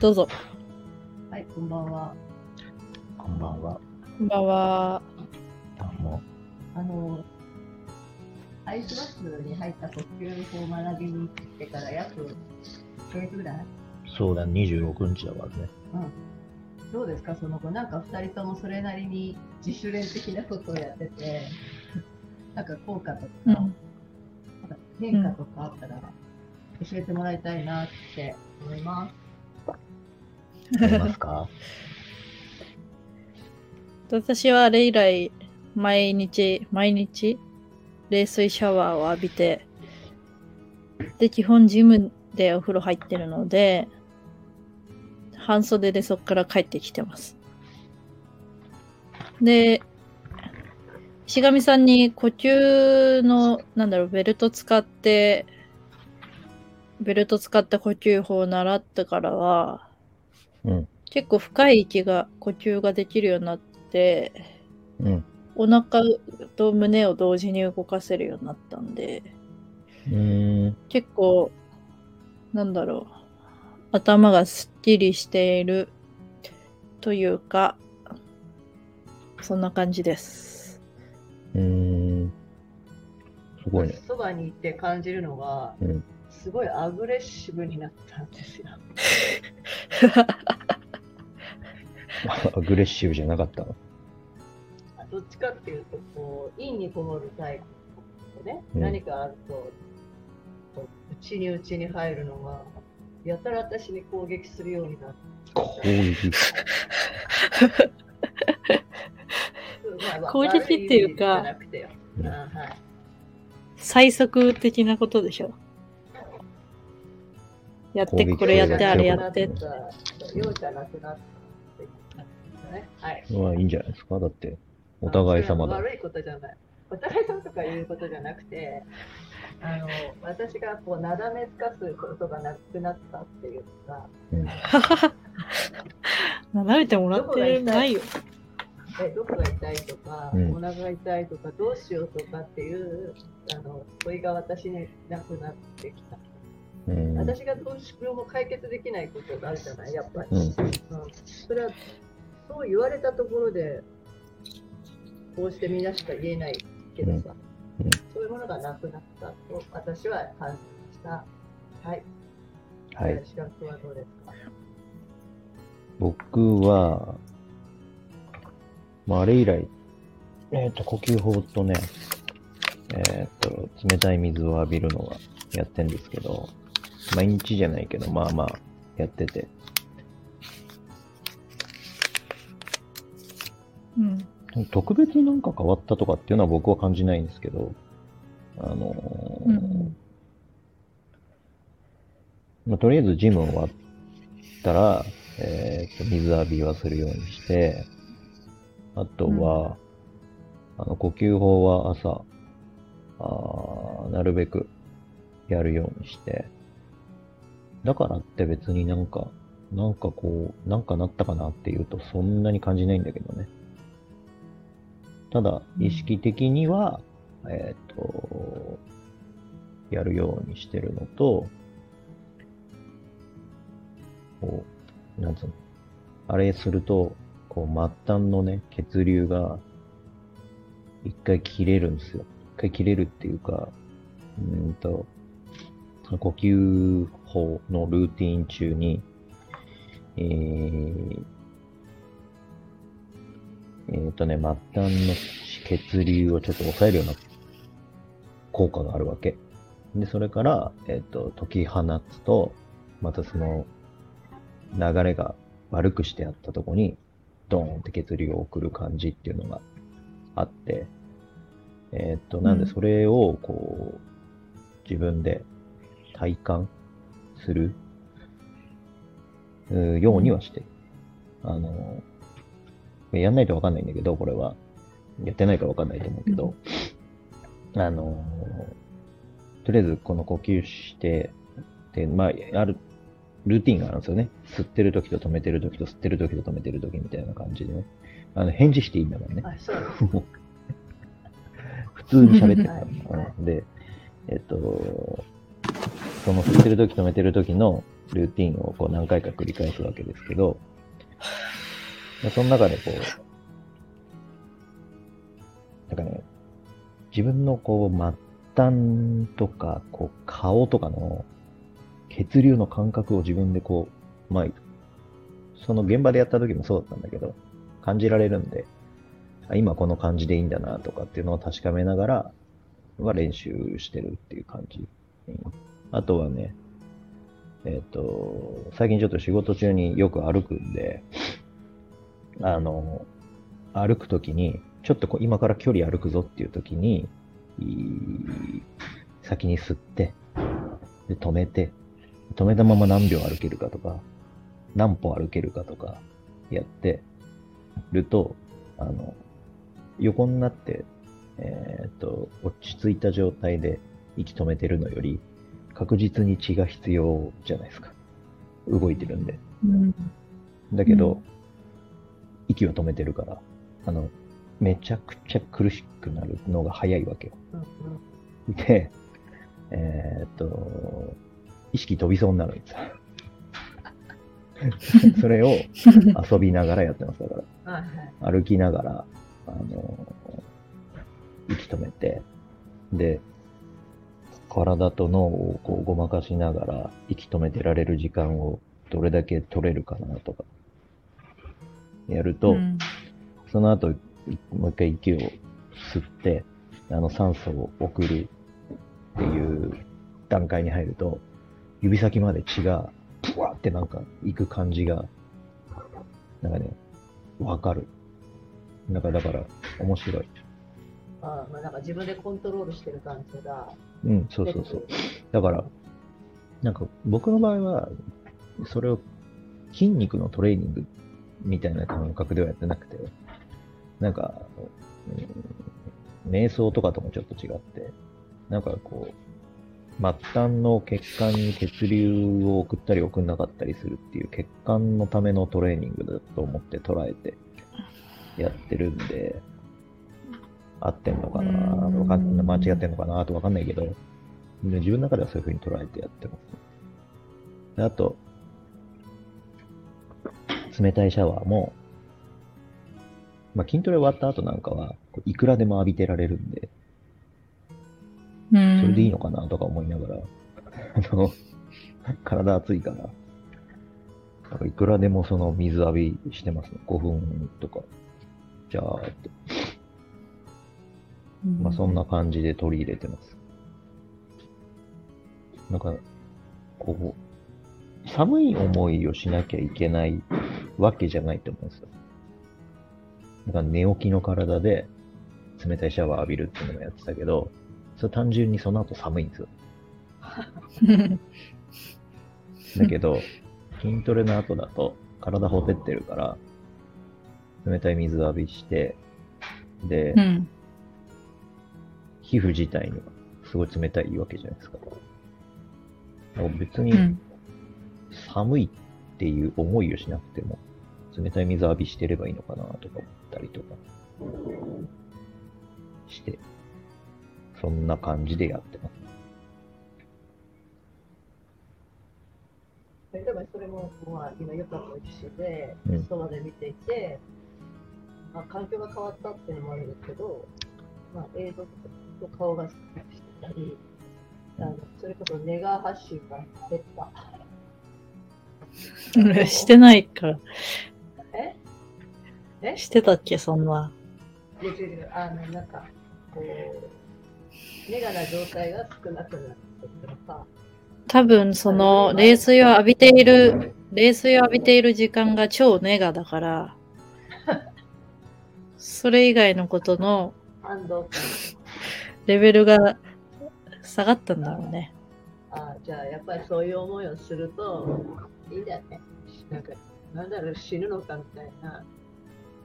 どうぞ。はい、こんばんは。こんばんは。こんばんは。どうも。あの、アイスバスに入った呼吸法を学びに行ってから約1ヶ月ぐらい？そうだ、26日だからね。うん。どうですか、その後。なんか2人ともそれなりに自主練的なことをやってて、なんか効果とか、うん。なんか変化とかあったら教えてもらいたいなって思います。やりますか？私はあれ以来、毎日、毎日、冷水シャワーを浴びて、で、基本ジムでお風呂入ってるので、半袖でそこから帰ってきてます。で、石上さんに呼吸の、なんだろう、ベルト使って、ベルト使った呼吸法を習ってからは、うん。結構深い息が、呼吸ができるようになって、うん。お腹と胸を同時に動かせるようになったんで、うーん。結構、なんだろう、頭がすっきりしているというか、そんな感じです。うーん。すごいね。そばに行って感じるのが、うんすごいアグレッシブになったんですよ。アグレッシブじゃなかったの？どっちかっていうと、こう、陰にこもるタイプでね、うん何かあると、こう内に内に入るのが、やたら私に攻撃するようになって。攻撃？攻撃っていうかうんあはい。最速的なことでしょ。やって、これやって、あれやって。容赦なくなってね。はい。まあいいんじゃないですか？だって、お互い様だ。悪いことじゃない。お互い様とかいうことじゃなくて、あの、私がこう、なだめつかすことがなくなったっていうか、うん。舐めてもらってないよ。えどこが痛いとか、うんお腹が痛いとか、どうしようとかっていう、あの、問いが私になくなってきた。うん。私がどうしようも解決できないことがあるじゃない、やっぱり。うんうんそれは、そう言われたところで、こうしてみんなしか言えないけどさ、うんうんそういうものがなくなったと私は感じました。はい。はい。資格はどうですか？僕は、まあ、あれ以来、えっ、と、呼吸法とね、えっ、と、冷たい水を浴びるのはやってんですけど、毎日じゃないけど、まあまあ、やってて、特別になんか変わったとかっていうのは僕は感じないんですけど、あのーうんまあ、とりあえずジム終わったら、えーと水浴びはするようにして、あとは、あの呼吸法は朝、あーなるべくやるようにして、だからって別になんか、なんかこう、なんかなったかなっていうとそんなに感じないんだけどね。ただ、意識的には、えっ、と、やるようにしてるのと、こう、なんつうの、あれすると、こう、末端のね、血流が、一回切れるんですよ。一回切れるっていうか、うんと、その呼吸法のルーティン中に、えー、えーとね、末端の血流をちょっと抑えるような効果があるわけ。で、それから、えっ、と、解き放つと、またその、流れが悪くしてあったとこに、ドーンって血流を送る感じっていうのがあって、えっ、と、なんでそれを、こう、自分で体感する、ようにはしてる。あの、やんないとわかんないんだけど、これは。やってないからわかんないと思うけど、あの、とりあえずこの呼吸して、で、まあ、ある、ルーティンがあるんですよね。吸ってる時と止めてる時と吸ってる時と止めてる時みたいな感じでね。あの、返事していいんだからね。普通に喋ってるから はいはいうんで、えっと、その振ってる時止めてる時のルーティンをこう何回か繰り返すわけですけど、でその中でこう、なんかね、自分のこう末端とか、こう顔とかの血流の感覚を自分でこう、まあ、その現場でやった時もそうだったんだけど、感じられるんで、今この感じでいいんだなとかっていうのを確かめながら、は練習してるっていう感じ。あとはね、えっ、と、最近ちょっと仕事中によく歩くんで、あの、歩くときに、ちょっとこう今から距離歩くぞっていうときに、先に吸って、で、止めて、止めたまま何秒歩けるかとか、何歩歩けるかとか、やってると、あの、横になって、えっ、と、落ち着いた状態で息止めてるのより、確実に血が必要じゃないですか。動いてるんで。うん。だけど、うん息を止めてるから、あの、めちゃくちゃ苦しくなるのが早いわけよ。うんで、えーっと、意識飛びそうになるんですよ。それを遊びながらやってます。だかうんはい歩きながら、あの、息止めて、で、体と脳をこうごまかしながら息止めてられる時間をどれだけ取れるかなとか、やると、うんその後、いもう一回息を吸って、あの酸素を送るっていう段階に入ると、指先まで血が、ぷわってなんか行く感じが、なんかね、わかる。なんかだから、面白い。あまあ、なんか自分でコントロールしてる感じがうん、そうそうそう。だから、なんか僕の場合は、それを筋肉のトレーニングみたいな感覚ではやってなくて、なんか、うん、瞑想とかともちょっと違って、なんかこう、末端の血管に血流を送ったり送んなかったりするっていう血管のためのトレーニングだと思って捉えてやってるんで、合ってんのかなうんわかん間違ってんのかなとわかんないけど、で自分の中ではそういう風に捉えてやってます。であと、冷たいシャワーも、まあ、筋トレ終わった後なんかは、いくらでも浴びてられるんで、うん。それでいいのかなとか思いながら、あの、体熱いから、なんかいくらでもその水浴びしてますね。5分とか。じゃあって、うんまあそんな感じで取り入れてます。なんか、こう、寒い思いをしなきゃいけないわけじゃないと思うんですよ。だから寝起きの体で冷たいシャワー浴びるっていうのもやってたけど、それ単純にその後寒いんですよ。だけど、筋トレの後だと体ほてってるから、冷たい水浴びして、で、うん。皮膚自体にはすごい冷たいわけじゃないですか。別にうん。寒いっていう思いをしなくても、冷たい水浴びしてればいいのかなとか思ったりとかして、そんな感じでやってます。例えばそれも、まあ、今、ヨタと一緒でうん、そばで見ていて、まあ、環境が変わったっていうのもあるんですけど、まあ、映像と顔がしてたり、あのそれこそネガー発信が減った。俺 してないから。え？え？してたっけ、そんな。で違う違う。あの、なんか、こう、ネガな状態が少なくなってとか、多分、その、冷水を浴びている、冷水を浴びている時間が超ネガだから、それ以外のことのレベルが下がったんだろうね。あじゃあやっぱりそういう思いをするとだよね。なんか、なんだろう、死ぬのかみたいな、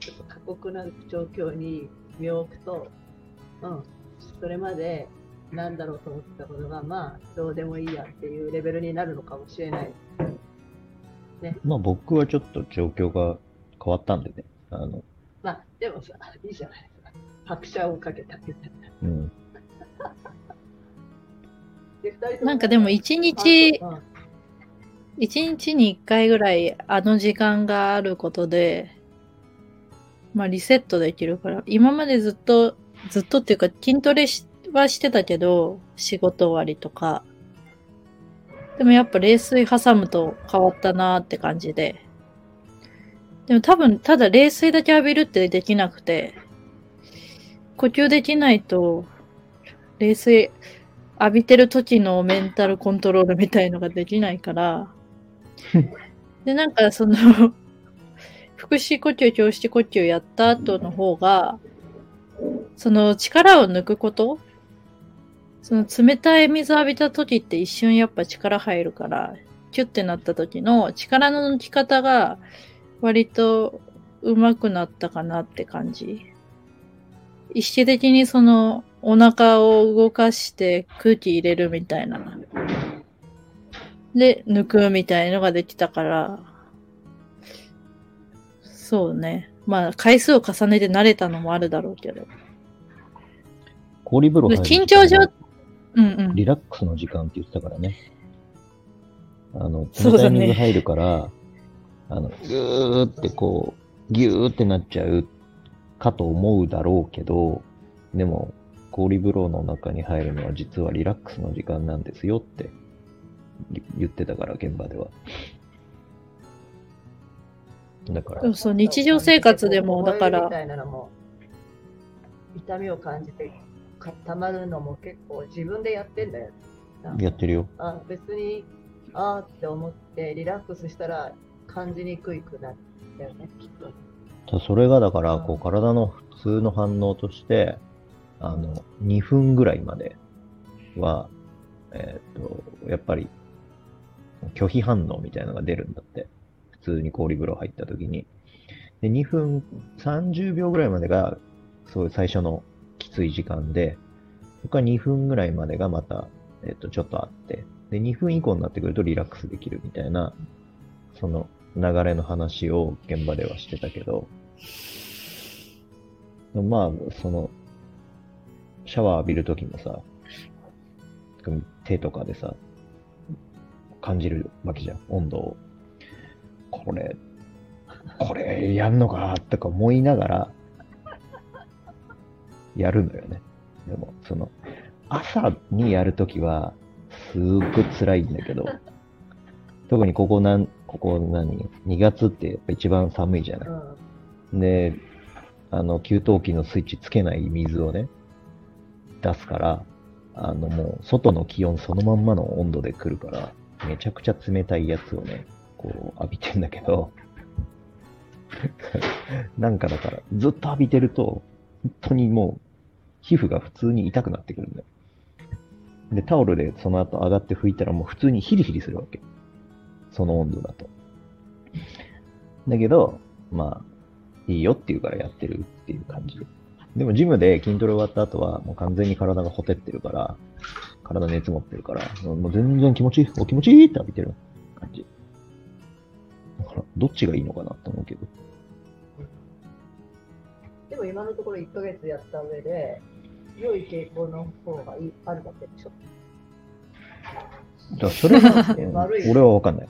ちょっと過酷な状況に身を置くと、うん、それまでなんだろうと思ってたことが、まあ、どうでもいいやっていうレベルになるのかもしれない。まあ僕はちょっと状況が変わったんでね。あの、まあ、でもさ、いいじゃないですか。拍車をかけたみたいな。うん。なんかでも一日、うん一日に一回ぐらいあの時間があることで、まあリセットできるから、今までずっと、ずっとっていうか筋トレはしてたけど、仕事終わりとか。でもやっぱ冷水挟むと変わったなーって感じで。でも多分、ただ冷水だけ浴びるってできなくて、呼吸できないと、冷水浴びてる時のメンタルコントロールみたいのができないから、で、なんかその、腹式呼吸、胸式呼吸やった後の方が、その力を抜くことその冷たい水浴びた時って一瞬やっぱ力入るから、キュッてなった時の力の抜き方が割と上手くなったかなって感じ。意識的にそのお腹を動かして空気入れるみたいな。で、抜くみたいのができたから、そうね。まあ、回数を重ねて慣れたのもあるだろうけど。氷風呂入る緊張状、うんうん。リラックスの時間って言ってたからね。あの、そうだね冷たい水入るから、あの、ぐーってこう、ぎゅーってなっちゃうかと思うだろうけど、でも、氷風呂の中に入るのは実はリラックスの時間なんですよって言言ってたから、現場では。だからそう、そう、日常生活でも、だから痛みを感じて固まるのも結構自分でやってんだよ。やってるよ。あ別にあーって思ってリラックスしたら感じにくいくなったよね、きっと。それがだから、こう、体の普通の反応として、あの、2分ぐらいまでは、えーっと、やっぱり、拒否反応みたいなのが出るんだって。普通に氷風呂入った時に。で、2分30秒ぐらいまでが、そういう最初のきつい時間で、そこから2分ぐらいまでがまた、えっと、ちょっとあって、で、2分以降になってくるとリラックスできるみたいな、その流れの話を現場ではしてたけど、まあ、その、シャワー浴びるときもさ、手とかでさ、感じるわけじゃん、温度を。これ、これやんのかとか思いながら、やるのよね。でも、その、朝にやるときは、すっごい辛いんだけど、特にここなん、ここ何 ?2 月ってやっぱ一番寒いじゃない。うんで、あの、給湯器のスイッチつけない水をね、出すから、あの、もう、外の気温そのまんまの温度で来るから、めちゃくちゃ冷たいやつをね、こう、浴びてんだけど、なんかだから、ずっと浴びてると、本当にもう、皮膚が普通に痛くなってくるんだよ。で、タオルでその後上がって拭いたらもう普通にヒリヒリするわけ。その温度だと。だけど、まあ、いいよって言うからやってるっていう感じ。でもジムで筋トレ終わった後はもう完全に体がほてってるから、体熱持ってるから、もう全然気持ちいい、お気持ちいいって浴びてる感じ。だから、どっちがいいのかなと思うけど。でも今のところ1ヶ月やった上で、良い傾向の方がいいあるわけでしょ。だからそれが、悪い俺はわかんない。